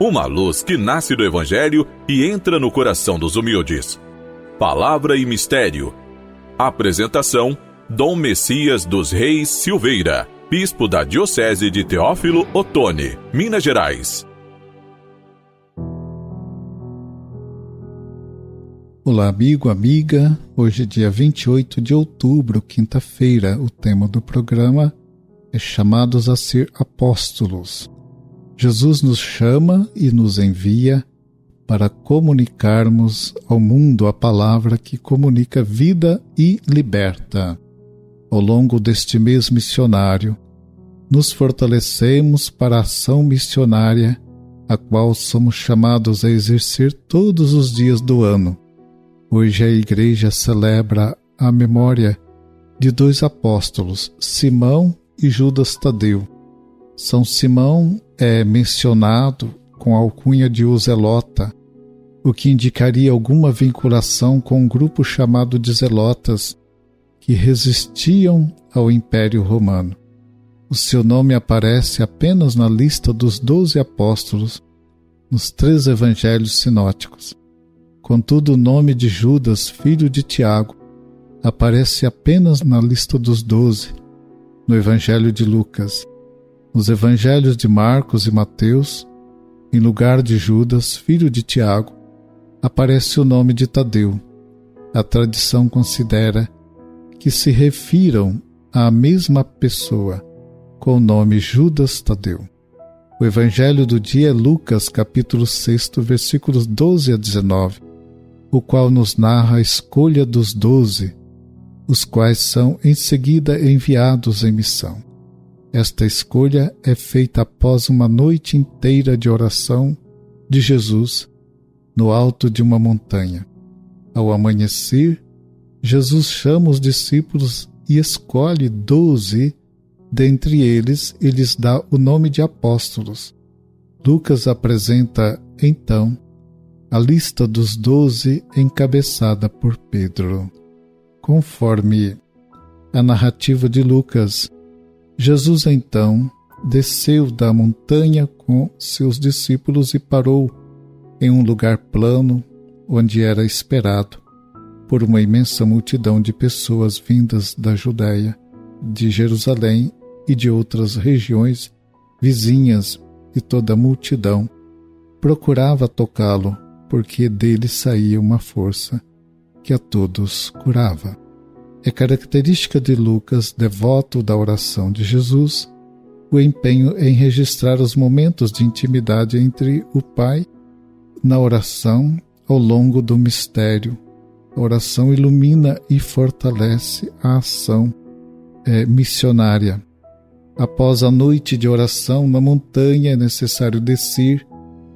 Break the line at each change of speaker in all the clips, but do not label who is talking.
uma luz que nasce do Evangelho e entra no coração dos humildes. Palavra e Mistério. Apresentação: Dom Messias dos Reis Silveira, Bispo da Diocese de Teófilo Otoni, Minas Gerais.
Olá, amigo, amiga. Hoje, é dia 28 de outubro, quinta-feira. O tema do programa é Chamados a Ser Apóstolos. Jesus nos chama e nos envia para comunicarmos ao mundo a palavra que comunica vida e liberta. Ao longo deste mês missionário, nos fortalecemos para a ação missionária, a qual somos chamados a exercer todos os dias do ano. Hoje a Igreja celebra a memória de dois apóstolos, Simão e Judas Tadeu são Simão é mencionado com a alcunha de O Zelota, o que indicaria alguma vinculação com um grupo chamado de Zelotas, que resistiam ao Império Romano. O seu nome aparece apenas na lista dos doze apóstolos nos três evangelhos sinóticos. Contudo, o nome de Judas, filho de Tiago, aparece apenas na lista dos doze, no Evangelho de Lucas. Nos evangelhos de Marcos e Mateus, em lugar de Judas, filho de Tiago, aparece o nome de Tadeu. A tradição considera que se refiram à mesma pessoa, com o nome Judas Tadeu. O evangelho do dia é Lucas, capítulo 6, versículos 12 a 19, o qual nos narra a escolha dos doze, os quais são em seguida enviados em missão. Esta escolha é feita após uma noite inteira de oração de Jesus no alto de uma montanha. Ao amanhecer, Jesus chama os discípulos e escolhe doze dentre eles e lhes dá o nome de apóstolos. Lucas apresenta, então, a lista dos doze encabeçada por Pedro. Conforme a narrativa de Lucas, Jesus então desceu da montanha com seus discípulos e parou em um lugar plano onde era esperado por uma imensa multidão de pessoas vindas da Judéia, de Jerusalém e de outras regiões vizinhas, e toda a multidão procurava tocá-lo, porque dele saía uma força que a todos curava. É característica de Lucas, devoto da oração de Jesus, o empenho em registrar os momentos de intimidade entre o Pai na oração ao longo do mistério. A oração ilumina e fortalece a ação é, missionária. Após a noite de oração na montanha, é necessário descer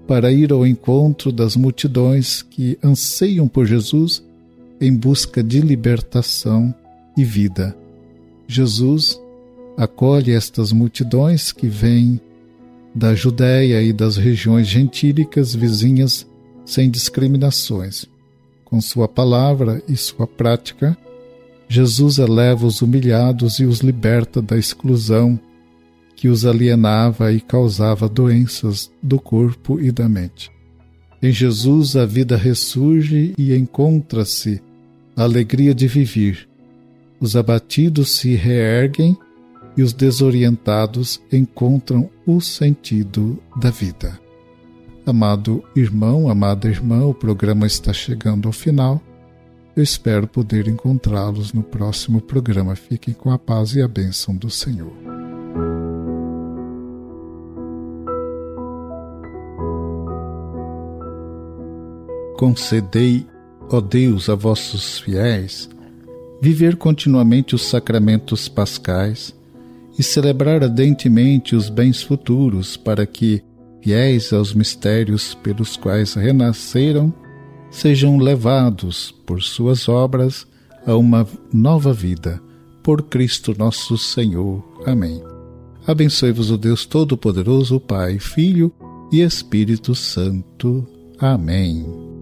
para ir ao encontro das multidões que anseiam por Jesus em busca de libertação e vida. Jesus acolhe estas multidões que vêm da Judéia e das regiões gentílicas vizinhas sem discriminações. Com sua palavra e sua prática, Jesus eleva os humilhados e os liberta da exclusão que os alienava e causava doenças do corpo e da mente. Em Jesus a vida ressurge e encontra-se alegria de viver. Os abatidos se reerguem e os desorientados encontram o sentido da vida. Amado irmão, amada irmã, o programa está chegando ao final. Eu espero poder encontrá-los no próximo programa. Fiquem com a paz e a bênção do Senhor. Concedei, ó Deus, a vossos fiéis, viver continuamente os sacramentos pascais e celebrar ardentemente os bens futuros, para que, fiéis aos mistérios pelos quais renasceram, sejam levados por suas obras a uma nova vida. Por Cristo nosso Senhor. Amém. Abençoe-vos o Deus Todo-Poderoso, Pai, Filho e Espírito Santo. Amém.